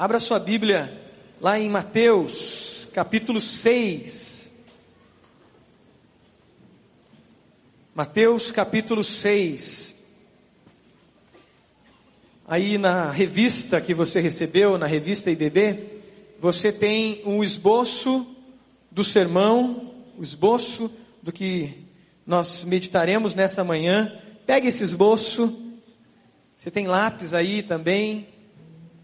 Abra sua Bíblia lá em Mateus, capítulo 6. Mateus, capítulo 6. Aí na revista que você recebeu, na revista IBB, você tem um esboço do sermão, o esboço do que nós meditaremos nessa manhã. Pegue esse esboço. Você tem lápis aí também.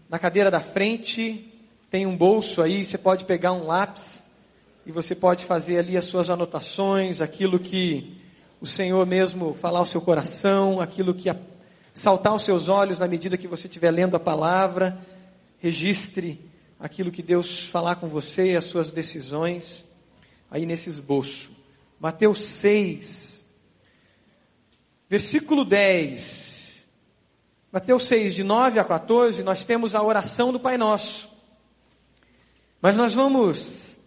Na cadeira da frente tem um bolso aí, você pode pegar um lápis e você pode fazer ali as suas anotações, aquilo que o Senhor mesmo falar ao seu coração, aquilo que saltar aos seus olhos na medida que você estiver lendo a palavra. Registre aquilo que Deus falar com você, as suas decisões, aí nesse esboço. Mateus 6, versículo 10. Mateus 6, de 9 a 14, nós temos a oração do Pai Nosso. Mas nós vamos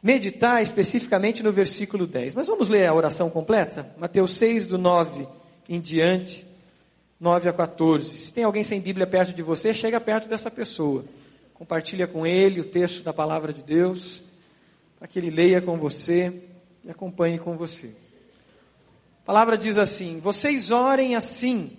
meditar especificamente no versículo 10. Mas vamos ler a oração completa? Mateus 6, do 9 em diante, 9 a 14. Se tem alguém sem Bíblia perto de você, chega perto dessa pessoa. Compartilha com ele o texto da palavra de Deus, para que ele leia com você e acompanhe com você. A palavra diz assim: Vocês orem assim.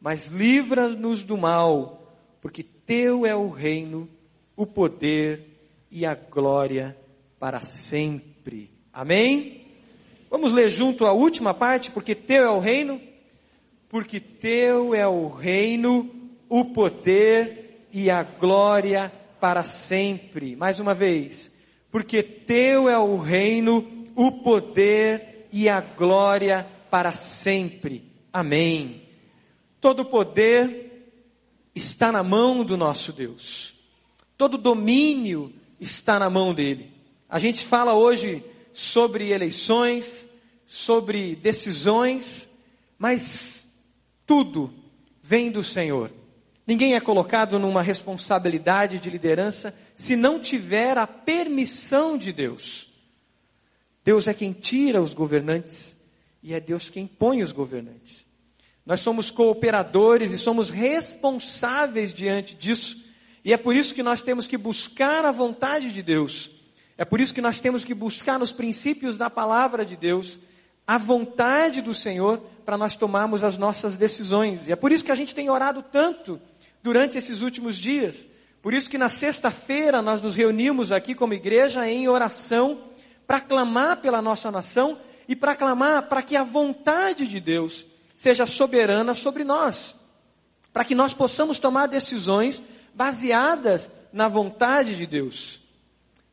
mas livra-nos do mal, porque teu é o reino, o poder e a glória para sempre. Amém? Vamos ler junto a última parte, porque teu é o reino, porque teu é o reino, o poder e a glória para sempre. Mais uma vez, porque teu é o reino, o poder e a glória para sempre. Amém. Todo poder está na mão do nosso Deus. Todo domínio está na mão dele. A gente fala hoje sobre eleições, sobre decisões, mas tudo vem do Senhor. Ninguém é colocado numa responsabilidade de liderança se não tiver a permissão de Deus. Deus é quem tira os governantes e é Deus quem põe os governantes. Nós somos cooperadores e somos responsáveis diante disso. E é por isso que nós temos que buscar a vontade de Deus. É por isso que nós temos que buscar nos princípios da palavra de Deus a vontade do Senhor para nós tomarmos as nossas decisões. E é por isso que a gente tem orado tanto durante esses últimos dias. Por isso que na sexta-feira nós nos reunimos aqui como igreja em oração para clamar pela nossa nação e para clamar para que a vontade de Deus seja soberana sobre nós, para que nós possamos tomar decisões baseadas na vontade de Deus.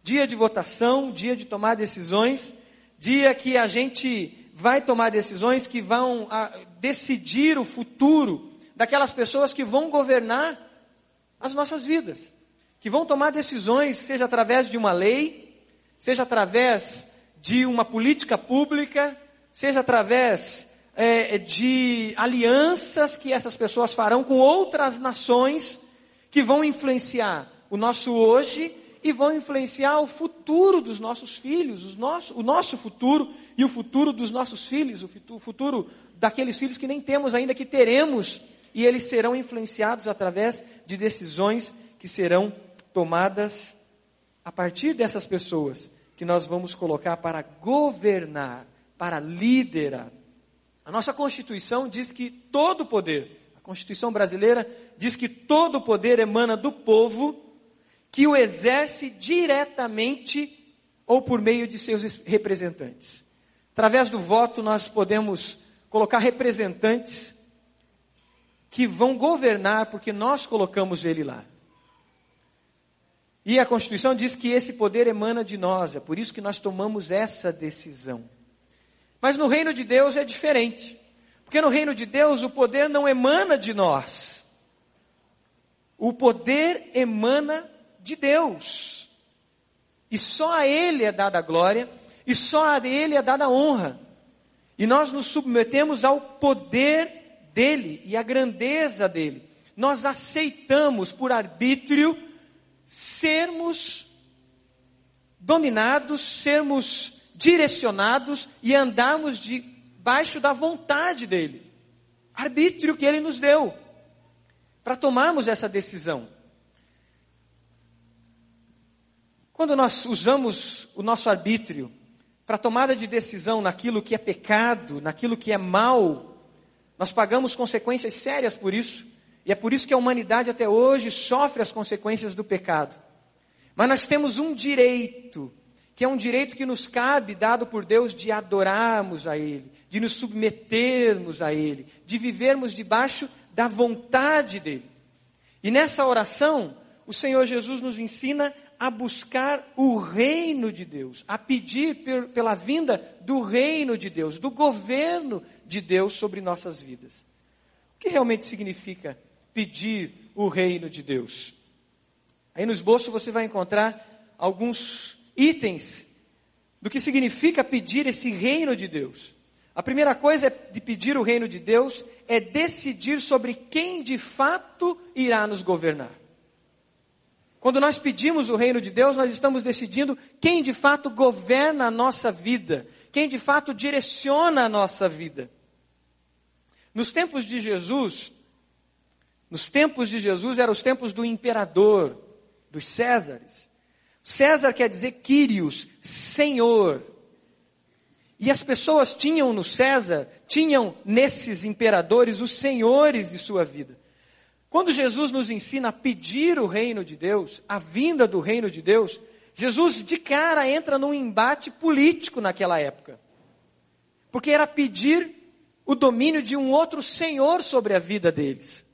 Dia de votação, dia de tomar decisões, dia que a gente vai tomar decisões que vão a, decidir o futuro daquelas pessoas que vão governar as nossas vidas, que vão tomar decisões, seja através de uma lei, seja através de uma política pública, seja através é, de alianças que essas pessoas farão com outras nações que vão influenciar o nosso hoje e vão influenciar o futuro dos nossos filhos, nosso, o nosso futuro e o futuro dos nossos filhos, o futuro daqueles filhos que nem temos ainda, que teremos, e eles serão influenciados através de decisões que serão tomadas a partir dessas pessoas que nós vamos colocar para governar, para liderar. A nossa Constituição diz que todo o poder, a Constituição brasileira diz que todo o poder emana do povo que o exerce diretamente ou por meio de seus representantes. Através do voto nós podemos colocar representantes que vão governar porque nós colocamos ele lá. E a Constituição diz que esse poder emana de nós, é por isso que nós tomamos essa decisão. Mas no reino de Deus é diferente. Porque no reino de Deus o poder não emana de nós. O poder emana de Deus. E só a Ele é dada a glória, e só a Ele é dada a honra. E nós nos submetemos ao poder dele e à grandeza dele. Nós aceitamos por arbítrio sermos dominados, sermos direcionados e andarmos debaixo da vontade dele. Arbítrio que ele nos deu para tomarmos essa decisão. Quando nós usamos o nosso arbítrio para tomada de decisão naquilo que é pecado, naquilo que é mal, nós pagamos consequências sérias por isso. E é por isso que a humanidade até hoje sofre as consequências do pecado. Mas nós temos um direito, que é um direito que nos cabe, dado por Deus, de adorarmos a Ele, de nos submetermos a Ele, de vivermos debaixo da vontade dEle. E nessa oração, o Senhor Jesus nos ensina a buscar o reino de Deus, a pedir pela vinda do reino de Deus, do governo de Deus sobre nossas vidas. O que realmente significa pedir o reino de Deus? Aí no esboço você vai encontrar alguns itens do que significa pedir esse reino de Deus. A primeira coisa de pedir o reino de Deus é decidir sobre quem de fato irá nos governar. Quando nós pedimos o reino de Deus, nós estamos decidindo quem de fato governa a nossa vida, quem de fato direciona a nossa vida. Nos tempos de Jesus, nos tempos de Jesus eram os tempos do imperador, dos Césares. César quer dizer Quírios, Senhor. E as pessoas tinham no César, tinham nesses imperadores os senhores de sua vida. Quando Jesus nos ensina a pedir o reino de Deus, a vinda do reino de Deus, Jesus de cara entra num embate político naquela época. Porque era pedir o domínio de um outro senhor sobre a vida deles.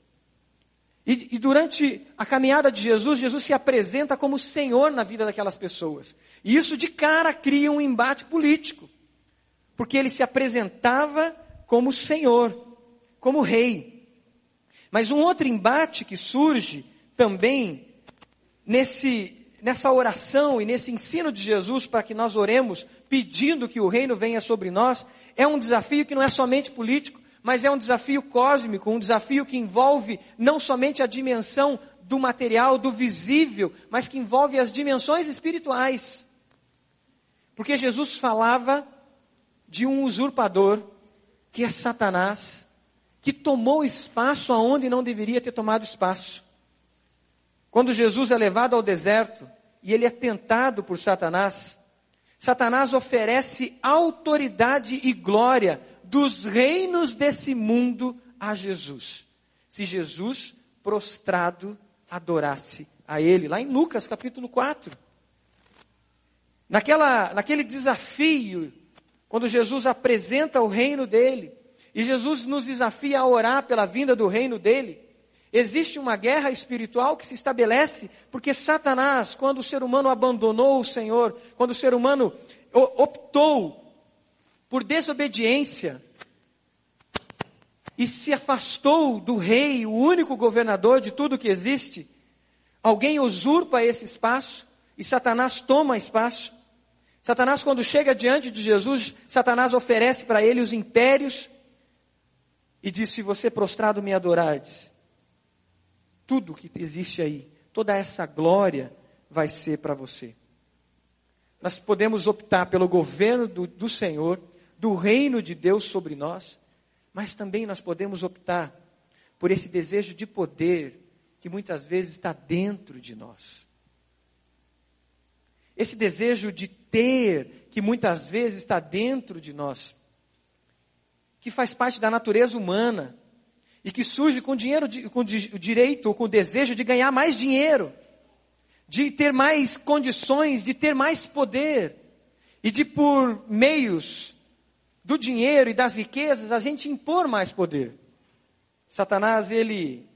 E, e, durante a caminhada de Jesus, Jesus se apresenta como Senhor na vida daquelas pessoas. E isso de cara cria um embate político. Porque ele se apresentava como Senhor, como Rei. Mas um outro embate que surge também nesse, nessa oração e nesse ensino de Jesus para que nós oremos pedindo que o reino venha sobre nós, é um desafio que não é somente político, mas é um desafio cósmico, um desafio que envolve não somente a dimensão do material, do visível, mas que envolve as dimensões espirituais. Porque Jesus falava de um usurpador, que é Satanás, que tomou espaço aonde não deveria ter tomado espaço. Quando Jesus é levado ao deserto e ele é tentado por Satanás, Satanás oferece autoridade e glória dos reinos desse mundo a Jesus. Se Jesus, prostrado, adorasse a Ele, lá em Lucas capítulo 4. Naquela, naquele desafio, quando Jesus apresenta o reino dele, e Jesus nos desafia a orar pela vinda do reino dele, existe uma guerra espiritual que se estabelece, porque Satanás, quando o ser humano abandonou o Senhor, quando o ser humano optou por desobediência e se afastou do rei, o único governador de tudo que existe, alguém usurpa esse espaço e Satanás toma espaço. Satanás, quando chega diante de Jesus, Satanás oferece para ele os impérios e diz: Se você prostrado me adorardes, tudo que existe aí, toda essa glória vai ser para você. Nós podemos optar pelo governo do, do Senhor do reino de Deus sobre nós, mas também nós podemos optar por esse desejo de poder que muitas vezes está dentro de nós. Esse desejo de ter, que muitas vezes está dentro de nós, que faz parte da natureza humana e que surge com dinheiro, com o direito ou com o desejo de ganhar mais dinheiro, de ter mais condições, de ter mais poder e de por meios do dinheiro e das riquezas, a gente impor mais poder. Satanás, ele,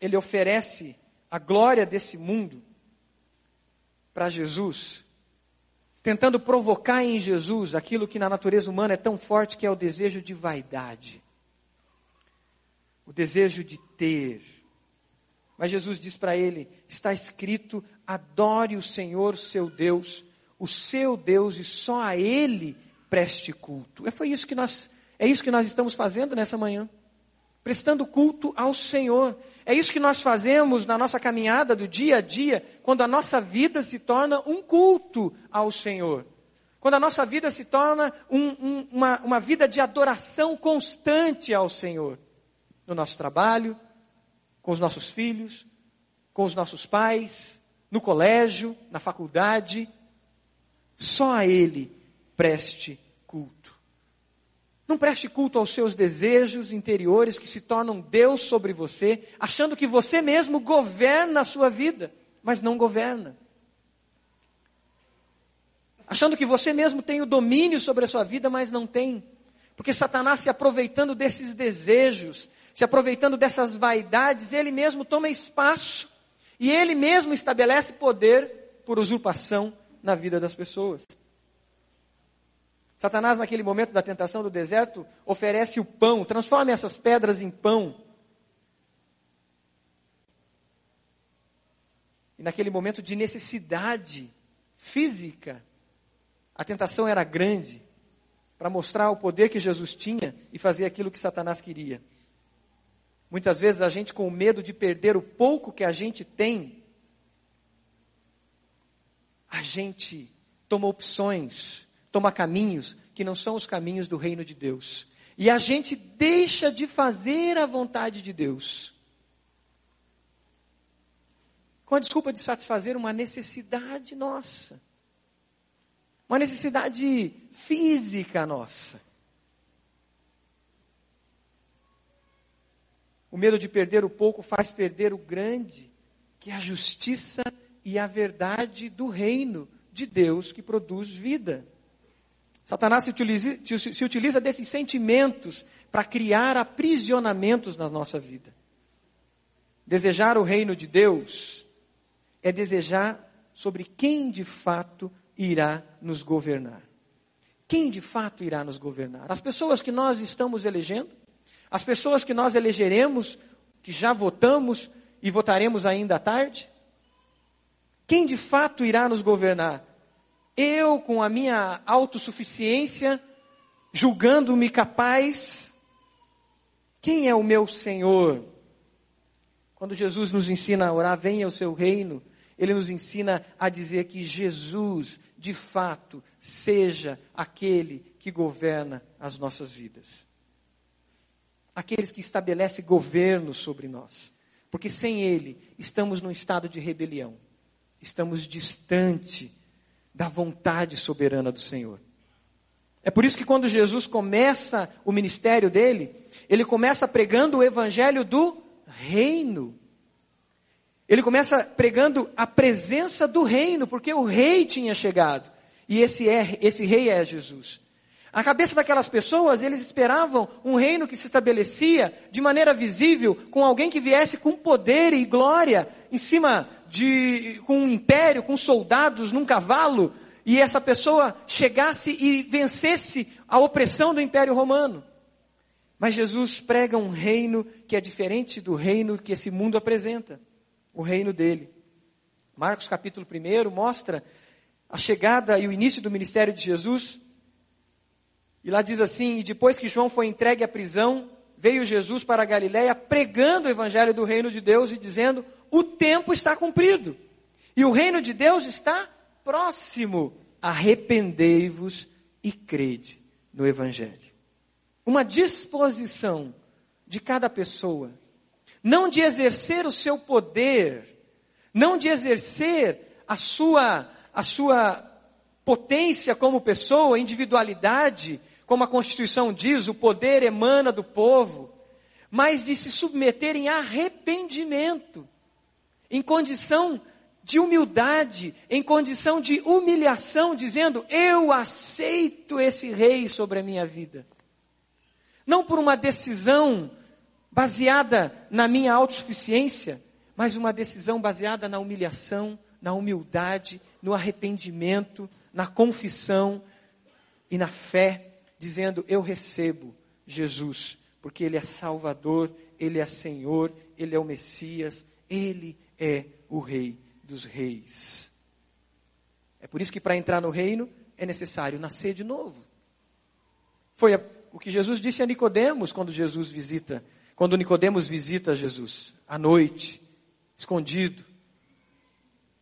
ele oferece a glória desse mundo para Jesus, tentando provocar em Jesus aquilo que na natureza humana é tão forte, que é o desejo de vaidade, o desejo de ter, Mas Jesus diz para ele: está escrito, adore o Senhor seu Deus, o seu Deus e só a Ele preste culto. É, foi isso que nós, é isso que nós estamos fazendo nessa manhã. Prestando culto ao Senhor. É isso que nós fazemos na nossa caminhada do dia a dia, quando a nossa vida se torna um culto ao Senhor. Quando a nossa vida se torna um, um, uma, uma vida de adoração constante ao Senhor. No nosso trabalho, com os nossos filhos, com os nossos pais, no colégio, na faculdade. Só a Ele preste. Não preste culto aos seus desejos interiores que se tornam Deus sobre você, achando que você mesmo governa a sua vida, mas não governa. Achando que você mesmo tem o domínio sobre a sua vida, mas não tem. Porque Satanás se aproveitando desses desejos, se aproveitando dessas vaidades, ele mesmo toma espaço e ele mesmo estabelece poder por usurpação na vida das pessoas. Satanás, naquele momento da tentação do deserto, oferece o pão, transforma essas pedras em pão. E naquele momento de necessidade física, a tentação era grande para mostrar o poder que Jesus tinha e fazer aquilo que Satanás queria. Muitas vezes a gente, com medo de perder o pouco que a gente tem, a gente toma opções toma caminhos que não são os caminhos do reino de Deus. E a gente deixa de fazer a vontade de Deus. Com a desculpa de satisfazer uma necessidade nossa. Uma necessidade física nossa. O medo de perder o pouco faz perder o grande, que é a justiça e a verdade do reino de Deus que produz vida. Satanás se utiliza, se utiliza desses sentimentos para criar aprisionamentos na nossa vida. Desejar o reino de Deus é desejar sobre quem de fato irá nos governar. Quem de fato irá nos governar? As pessoas que nós estamos elegendo, as pessoas que nós elegeremos, que já votamos e votaremos ainda à tarde? Quem de fato irá nos governar? Eu, com a minha autossuficiência, julgando-me capaz, quem é o meu Senhor? Quando Jesus nos ensina a orar, venha o seu reino, ele nos ensina a dizer que Jesus, de fato, seja aquele que governa as nossas vidas. Aqueles que estabelece governo sobre nós. Porque sem ele, estamos num estado de rebelião. Estamos distante da vontade soberana do Senhor. É por isso que quando Jesus começa o ministério dele, ele começa pregando o evangelho do reino. Ele começa pregando a presença do reino, porque o rei tinha chegado. E esse, é, esse rei é Jesus. A cabeça daquelas pessoas, eles esperavam um reino que se estabelecia de maneira visível, com alguém que viesse com poder e glória em cima de, com um império, com soldados num cavalo, e essa pessoa chegasse e vencesse a opressão do império romano. Mas Jesus prega um reino que é diferente do reino que esse mundo apresenta, o reino dele. Marcos capítulo 1 mostra a chegada e o início do ministério de Jesus. E lá diz assim: E depois que João foi entregue à prisão, veio Jesus para a Galiléia pregando o evangelho do reino de Deus e dizendo: o tempo está cumprido. E o reino de Deus está próximo. Arrependei-vos e crede no Evangelho. Uma disposição de cada pessoa, não de exercer o seu poder, não de exercer a sua, a sua potência como pessoa, individualidade, como a Constituição diz, o poder emana do povo, mas de se submeter em arrependimento em condição de humildade, em condição de humilhação, dizendo: Eu aceito esse rei sobre a minha vida. Não por uma decisão baseada na minha autossuficiência, mas uma decisão baseada na humilhação, na humildade, no arrependimento, na confissão e na fé, dizendo: Eu recebo Jesus, porque Ele é Salvador, Ele é Senhor, Ele é o Messias, Ele é o Rei dos Reis. É por isso que para entrar no reino é necessário nascer de novo. Foi o que Jesus disse a Nicodemos quando Jesus visita, quando Nicodemos visita Jesus à noite, escondido.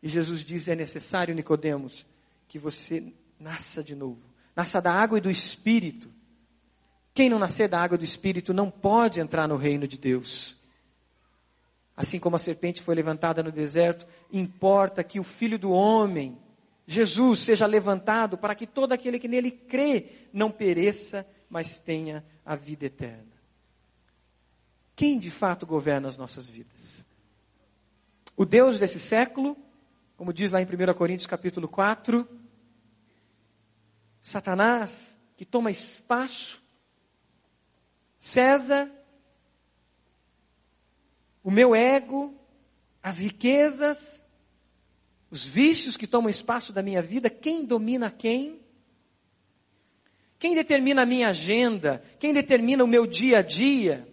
E Jesus diz: é necessário, Nicodemos, que você nasça de novo. Nasça da água e do Espírito. Quem não nascer da água e do Espírito não pode entrar no reino de Deus. Assim como a serpente foi levantada no deserto, importa que o Filho do Homem, Jesus, seja levantado para que todo aquele que nele crê não pereça, mas tenha a vida eterna. Quem de fato governa as nossas vidas? O Deus desse século como diz lá em 1 Coríntios capítulo 4, Satanás, que toma espaço, César, o meu ego, as riquezas, os vícios que tomam espaço da minha vida, quem domina quem? Quem determina a minha agenda? Quem determina o meu dia a dia?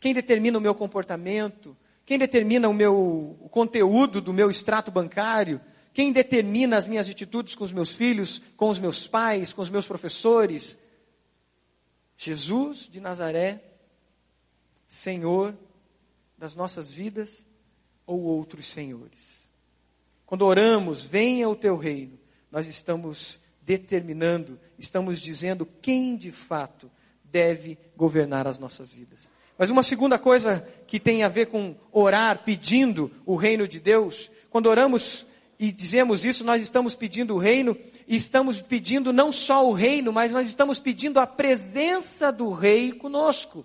Quem determina o meu comportamento? Quem determina o meu o conteúdo do meu extrato bancário? Quem determina as minhas atitudes com os meus filhos, com os meus pais, com os meus professores? Jesus de Nazaré, Senhor das nossas vidas ou outros senhores? Quando oramos, venha o teu reino, nós estamos determinando, estamos dizendo quem de fato deve governar as nossas vidas. Mas uma segunda coisa que tem a ver com orar pedindo o reino de Deus, quando oramos e dizemos isso, nós estamos pedindo o reino, e estamos pedindo não só o reino, mas nós estamos pedindo a presença do rei conosco.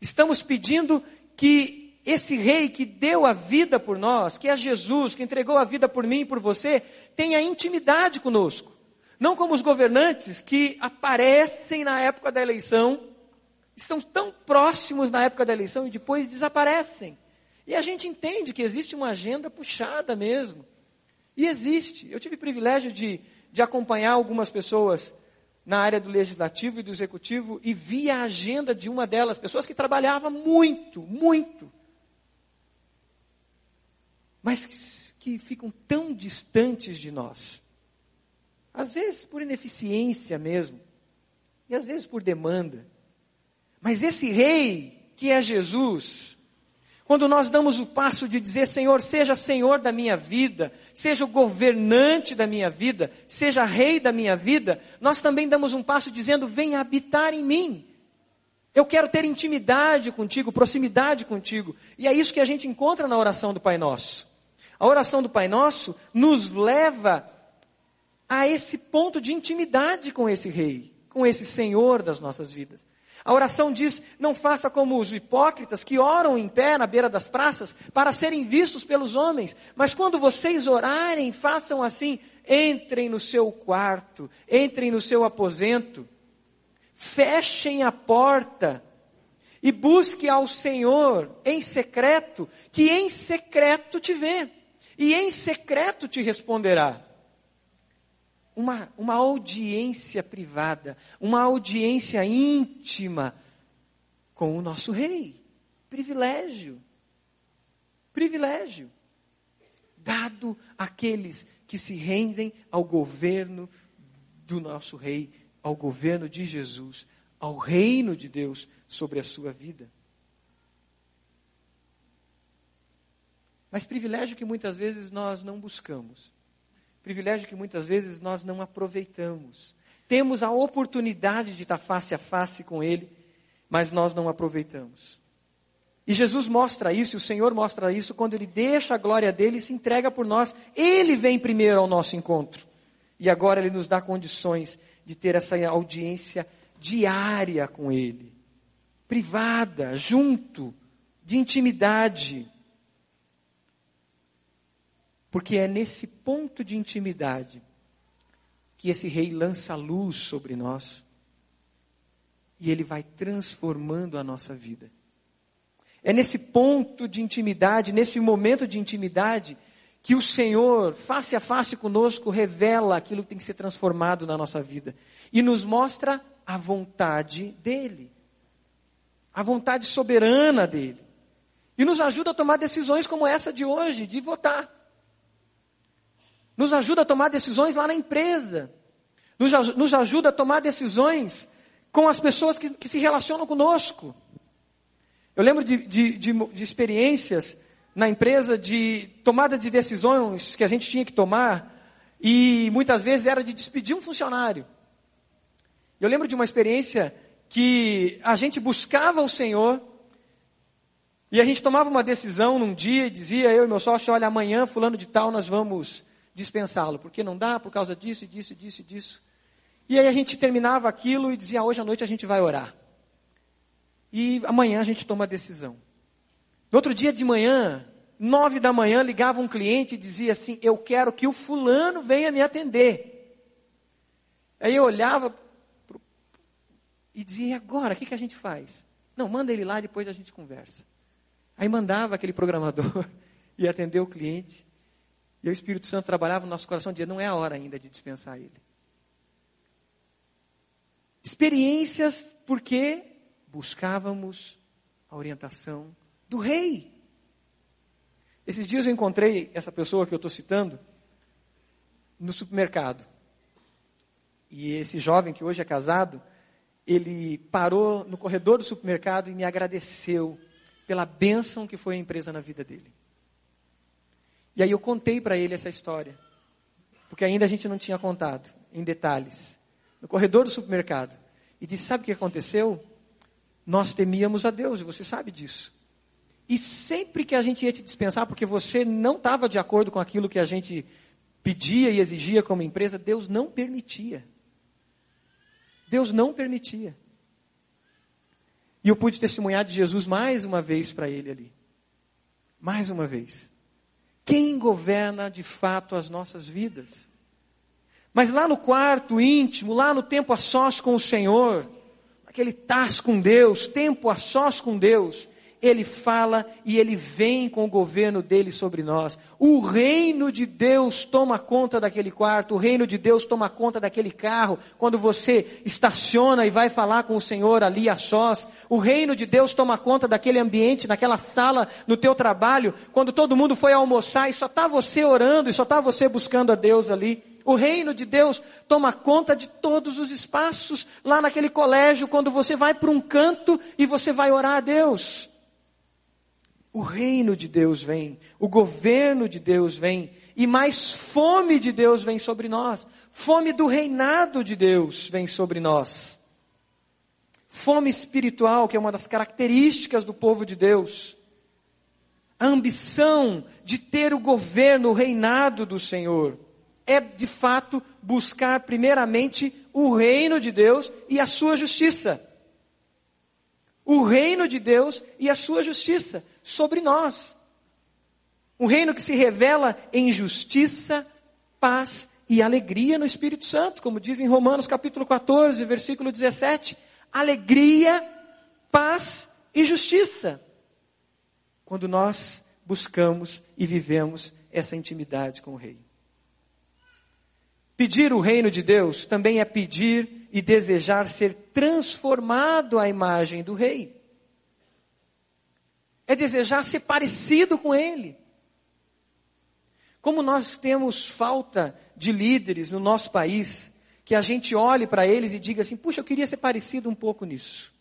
Estamos pedindo que esse rei que deu a vida por nós, que é Jesus, que entregou a vida por mim e por você, tenha intimidade conosco. Não como os governantes que aparecem na época da eleição, estão tão próximos na época da eleição e depois desaparecem. E a gente entende que existe uma agenda puxada mesmo. E existe. Eu tive o privilégio de, de acompanhar algumas pessoas na área do legislativo e do executivo e vi a agenda de uma delas, pessoas que trabalhavam muito, muito, mas que ficam tão distantes de nós. Às vezes por ineficiência mesmo, e às vezes por demanda. Mas esse rei, que é Jesus, quando nós damos o passo de dizer, Senhor, seja Senhor da minha vida, seja o governante da minha vida, seja rei da minha vida, nós também damos um passo dizendo, venha habitar em mim. Eu quero ter intimidade contigo, proximidade contigo. E é isso que a gente encontra na oração do Pai Nosso. A oração do Pai Nosso nos leva a esse ponto de intimidade com esse Rei, com esse Senhor das nossas vidas. A oração diz: não faça como os hipócritas que oram em pé na beira das praças para serem vistos pelos homens, mas quando vocês orarem, façam assim: entrem no seu quarto, entrem no seu aposento, fechem a porta e busque ao Senhor em secreto, que em secreto te vê e em secreto te responderá uma, uma audiência privada, uma audiência íntima com o nosso rei. Privilégio. Privilégio. Dado àqueles que se rendem ao governo do nosso rei, ao governo de Jesus, ao reino de Deus sobre a sua vida. Mas privilégio que muitas vezes nós não buscamos. Privilégio que muitas vezes nós não aproveitamos. Temos a oportunidade de estar face a face com Ele, mas nós não aproveitamos. E Jesus mostra isso, o Senhor mostra isso quando Ele deixa a glória dele e se entrega por nós. Ele vem primeiro ao nosso encontro. E agora Ele nos dá condições de ter essa audiência diária com Ele, privada, junto, de intimidade. Porque é nesse ponto de intimidade que esse rei lança luz sobre nós e ele vai transformando a nossa vida. É nesse ponto de intimidade, nesse momento de intimidade, que o Senhor, face a face conosco, revela aquilo que tem que ser transformado na nossa vida e nos mostra a vontade dele, a vontade soberana dele. E nos ajuda a tomar decisões como essa de hoje, de votar. Nos ajuda a tomar decisões lá na empresa. Nos, nos ajuda a tomar decisões com as pessoas que, que se relacionam conosco. Eu lembro de, de, de, de experiências na empresa de tomada de decisões que a gente tinha que tomar e muitas vezes era de despedir um funcionário. Eu lembro de uma experiência que a gente buscava o Senhor e a gente tomava uma decisão num dia e dizia, eu e meu sócio, olha, amanhã fulano de tal nós vamos dispensá-lo, porque não dá por causa disso, disso, disso, disso. E aí a gente terminava aquilo e dizia, hoje à noite a gente vai orar. E amanhã a gente toma a decisão. No outro dia de manhã, nove da manhã, ligava um cliente e dizia assim: Eu quero que o fulano venha me atender. Aí eu olhava pro... e dizia: E agora? O que, que a gente faz? Não, manda ele lá e depois a gente conversa. Aí mandava aquele programador e atender o cliente. E o Espírito Santo trabalhava no nosso coração, dizia: Não é a hora ainda de dispensar ele. Experiências porque buscávamos a orientação do rei. Esses dias eu encontrei essa pessoa que eu estou citando no supermercado. E esse jovem que hoje é casado, ele parou no corredor do supermercado e me agradeceu pela bênção que foi a empresa na vida dele. E aí eu contei para ele essa história, porque ainda a gente não tinha contado em detalhes. No corredor do supermercado. E disse: Sabe o que aconteceu? Nós temíamos a Deus, e você sabe disso. E sempre que a gente ia te dispensar, porque você não estava de acordo com aquilo que a gente pedia e exigia como empresa, Deus não permitia. Deus não permitia. E eu pude testemunhar de Jesus mais uma vez para ele ali. Mais uma vez. Quem governa de fato as nossas vidas? Mas lá no quarto íntimo, lá no tempo a sós com o Senhor, aquele taz com Deus, tempo a sós com Deus, ele fala e ele vem com o governo dele sobre nós. O reino de Deus toma conta daquele quarto, o reino de Deus toma conta daquele carro, quando você estaciona e vai falar com o Senhor ali a sós. O reino de Deus toma conta daquele ambiente, naquela sala, no teu trabalho, quando todo mundo foi almoçar e só está você orando e só está você buscando a Deus ali. O reino de Deus toma conta de todos os espaços. Lá naquele colégio, quando você vai para um canto e você vai orar a Deus. O reino de Deus vem, o governo de Deus vem, e mais fome de Deus vem sobre nós. Fome do reinado de Deus vem sobre nós. Fome espiritual, que é uma das características do povo de Deus. A ambição de ter o governo, o reinado do Senhor é de fato buscar primeiramente o reino de Deus e a sua justiça. O reino de Deus e a sua justiça sobre nós. Um reino que se revela em justiça, paz e alegria no Espírito Santo, como diz em Romanos capítulo 14, versículo 17. Alegria, paz e justiça. Quando nós buscamos e vivemos essa intimidade com o Rei. Pedir o reino de Deus também é pedir e desejar ser transformado à imagem do Rei. É desejar ser parecido com Ele. Como nós temos falta de líderes no nosso país, que a gente olhe para eles e diga assim: puxa, eu queria ser parecido um pouco nisso.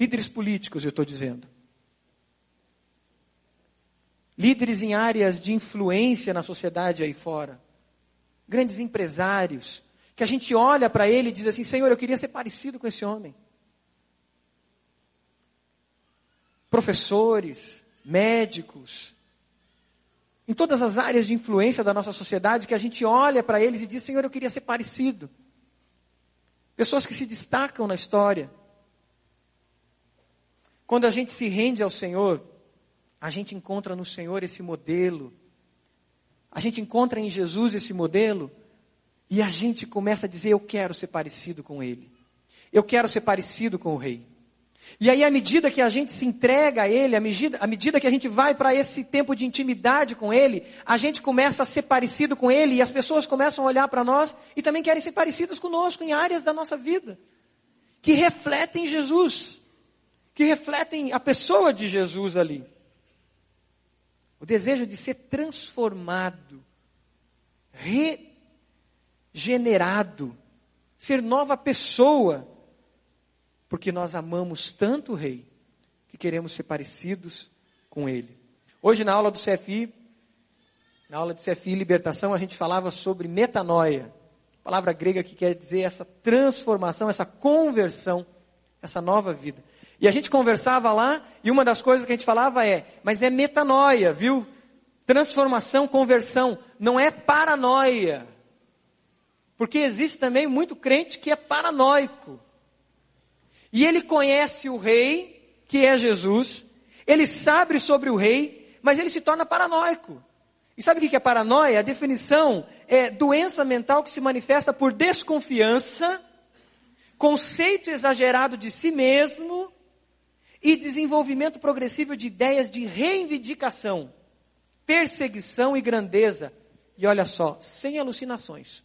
Líderes políticos, eu estou dizendo. Líderes em áreas de influência na sociedade aí fora grandes empresários, que a gente olha para ele e diz assim: Senhor, eu queria ser parecido com esse homem. Professores, médicos, em todas as áreas de influência da nossa sociedade, que a gente olha para eles e diz: Senhor, eu queria ser parecido. Pessoas que se destacam na história. Quando a gente se rende ao Senhor, a gente encontra no Senhor esse modelo a gente encontra em Jesus esse modelo e a gente começa a dizer: Eu quero ser parecido com Ele. Eu quero ser parecido com o Rei. E aí, à medida que a gente se entrega a Ele, à medida, à medida que a gente vai para esse tempo de intimidade com Ele, a gente começa a ser parecido com Ele e as pessoas começam a olhar para nós e também querem ser parecidas conosco em áreas da nossa vida que refletem Jesus, que refletem a pessoa de Jesus ali. O desejo de ser transformado, regenerado, ser nova pessoa, porque nós amamos tanto o Rei que queremos ser parecidos com Ele. Hoje, na aula do CFI, na aula de CFI Libertação, a gente falava sobre metanoia, palavra grega que quer dizer essa transformação, essa conversão, essa nova vida. E a gente conversava lá, e uma das coisas que a gente falava é, mas é metanoia, viu? Transformação, conversão, não é paranoia. Porque existe também muito crente que é paranoico. E ele conhece o rei, que é Jesus, ele sabe sobre o rei, mas ele se torna paranoico. E sabe o que é paranoia? A definição é doença mental que se manifesta por desconfiança, conceito exagerado de si mesmo e desenvolvimento progressivo de ideias de reivindicação, perseguição e grandeza. E olha só, sem alucinações.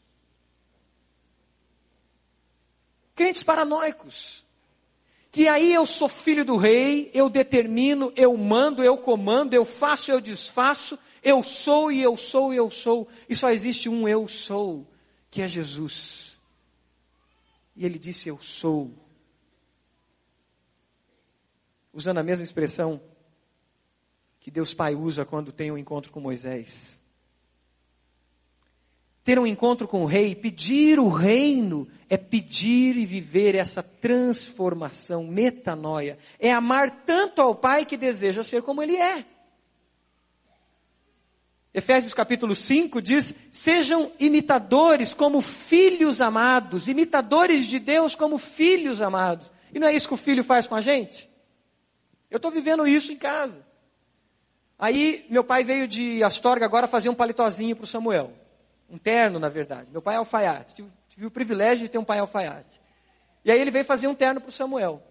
Crentes paranoicos. Que aí eu sou filho do rei, eu determino, eu mando, eu comando, eu faço, eu desfaço, eu sou e eu sou e eu sou. E só existe um eu sou, que é Jesus. E ele disse: Eu sou usando a mesma expressão que Deus Pai usa quando tem um encontro com Moisés. Ter um encontro com o rei, pedir o reino, é pedir e viver essa transformação, metanoia. É amar tanto ao Pai que deseja ser como Ele é. Efésios capítulo 5 diz: Sejam imitadores como filhos amados, imitadores de Deus como filhos amados. E não é isso que o filho faz com a gente? Eu estou vivendo isso em casa. Aí, meu pai veio de Astorga agora fazer um palitozinho para o Samuel. Um terno, na verdade. Meu pai é alfaiate. Tive, tive, o privilégio de ter um pai alfaiate. E aí ele veio fazer um terno para o Samuel.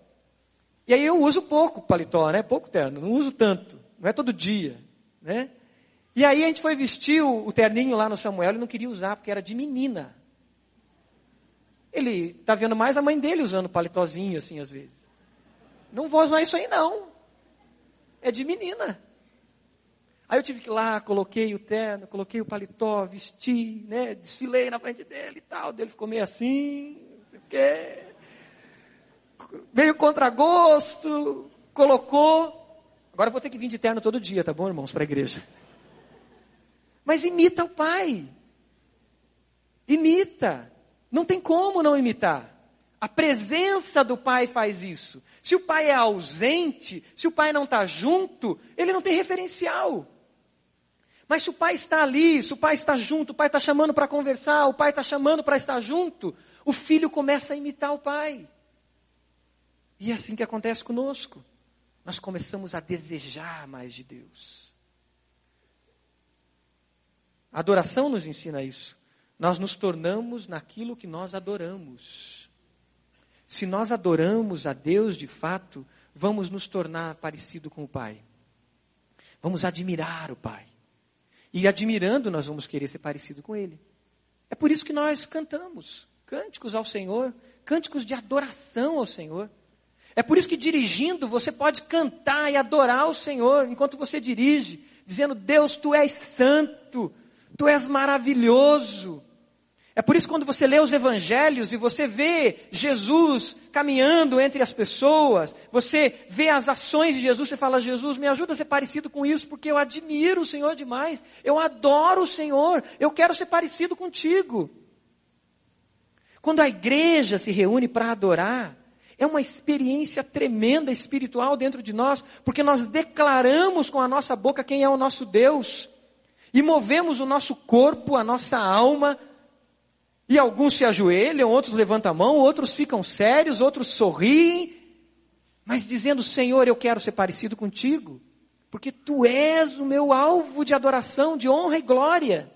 E aí eu uso pouco paletó, né? Pouco terno. Não uso tanto. Não é todo dia, né? E aí a gente foi vestir o, o terninho lá no Samuel e não queria usar porque era de menina. Ele está vendo mais a mãe dele usando paletózinho assim às vezes. Não vou usar isso aí não. É de menina. Aí eu tive que ir lá, coloquei o terno, coloquei o paletó, vesti, né, desfilei na frente dele e tal. Ele ficou meio assim, porque veio contra gosto, colocou. Agora eu vou ter que vir de terno todo dia, tá bom, irmãos, para a igreja. Mas imita o pai. Imita. Não tem como não imitar. A presença do pai faz isso. Se o pai é ausente, se o pai não está junto, ele não tem referencial. Mas se o pai está ali, se o pai está junto, o pai está chamando para conversar, o pai está chamando para estar junto, o filho começa a imitar o pai. E é assim que acontece conosco. Nós começamos a desejar mais de Deus. A adoração nos ensina isso. Nós nos tornamos naquilo que nós adoramos. Se nós adoramos a Deus de fato, vamos nos tornar parecido com o Pai. Vamos admirar o Pai. E admirando, nós vamos querer ser parecido com Ele. É por isso que nós cantamos cânticos ao Senhor, cânticos de adoração ao Senhor. É por isso que dirigindo você pode cantar e adorar o Senhor enquanto você dirige, dizendo: Deus, tu és santo, tu és maravilhoso. É por isso quando você lê os evangelhos e você vê Jesus caminhando entre as pessoas, você vê as ações de Jesus, você fala, Jesus, me ajuda a ser parecido com isso, porque eu admiro o Senhor demais, eu adoro o Senhor, eu quero ser parecido contigo. Quando a igreja se reúne para adorar, é uma experiência tremenda espiritual dentro de nós, porque nós declaramos com a nossa boca quem é o nosso Deus, e movemos o nosso corpo, a nossa alma, e alguns se ajoelham, outros levantam a mão, outros ficam sérios, outros sorriem, mas dizendo: Senhor, eu quero ser parecido contigo, porque tu és o meu alvo de adoração, de honra e glória.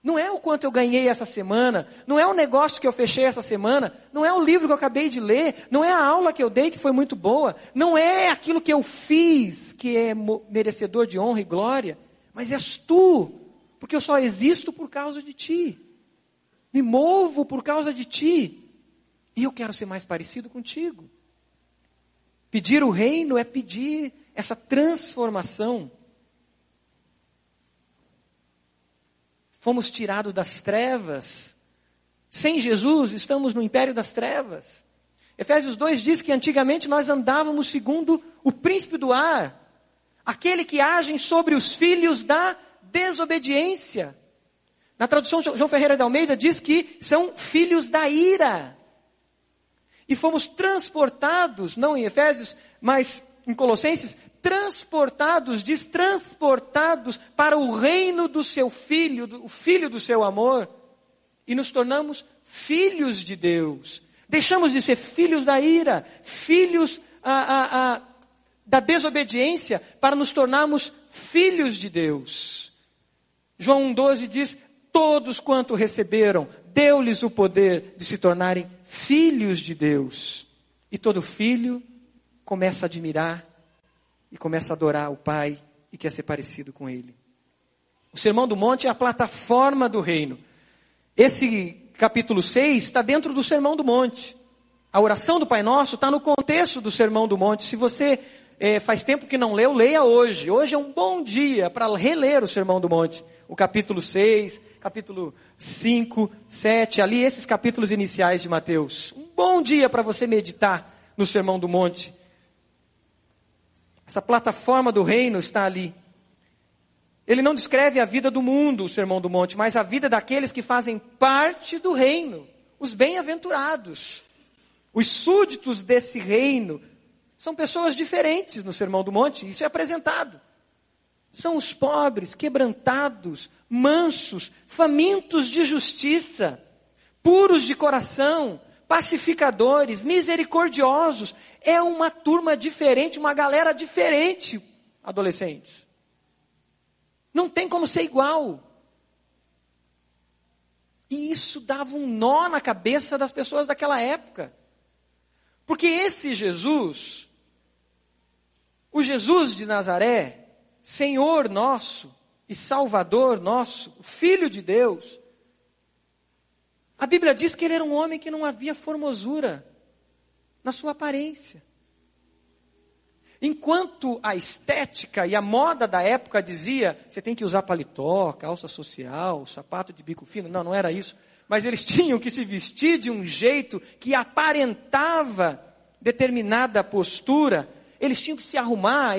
Não é o quanto eu ganhei essa semana, não é o negócio que eu fechei essa semana, não é o livro que eu acabei de ler, não é a aula que eu dei que foi muito boa, não é aquilo que eu fiz que é merecedor de honra e glória, mas és tu, porque eu só existo por causa de ti me movo por causa de ti. E eu quero ser mais parecido contigo. Pedir o reino é pedir essa transformação. Fomos tirados das trevas. Sem Jesus, estamos no império das trevas. Efésios 2 diz que antigamente nós andávamos segundo o príncipe do ar, aquele que age sobre os filhos da desobediência. Na tradução João Ferreira de Almeida diz que são filhos da ira. E fomos transportados, não em Efésios, mas em Colossenses, transportados, diz transportados para o reino do seu filho, do, o filho do seu amor, e nos tornamos filhos de Deus. Deixamos de ser filhos da ira, filhos a, a, a, da desobediência, para nos tornarmos filhos de Deus. João 1,12 diz: Todos quanto receberam, deu-lhes o poder de se tornarem filhos de Deus. E todo filho começa a admirar e começa a adorar o Pai e quer ser parecido com Ele. O Sermão do Monte é a plataforma do reino. Esse capítulo 6 está dentro do Sermão do Monte. A oração do Pai Nosso está no contexto do Sermão do Monte. Se você é, faz tempo que não leu, leia hoje. Hoje é um bom dia para reler o Sermão do Monte. O capítulo 6, capítulo 5, 7, ali esses capítulos iniciais de Mateus. Um bom dia para você meditar no Sermão do Monte. Essa plataforma do reino está ali. Ele não descreve a vida do mundo, o Sermão do Monte, mas a vida daqueles que fazem parte do reino, os bem-aventurados, os súditos desse reino. São pessoas diferentes no Sermão do Monte, isso é apresentado. São os pobres, quebrantados, mansos, famintos de justiça, puros de coração, pacificadores, misericordiosos. É uma turma diferente, uma galera diferente, adolescentes. Não tem como ser igual. E isso dava um nó na cabeça das pessoas daquela época. Porque esse Jesus, o Jesus de Nazaré, Senhor nosso e Salvador nosso, Filho de Deus. A Bíblia diz que ele era um homem que não havia formosura na sua aparência. Enquanto a estética e a moda da época dizia, você tem que usar paletó, calça social, sapato de bico fino. Não, não era isso. Mas eles tinham que se vestir de um jeito que aparentava determinada postura. Eles tinham que se arrumar,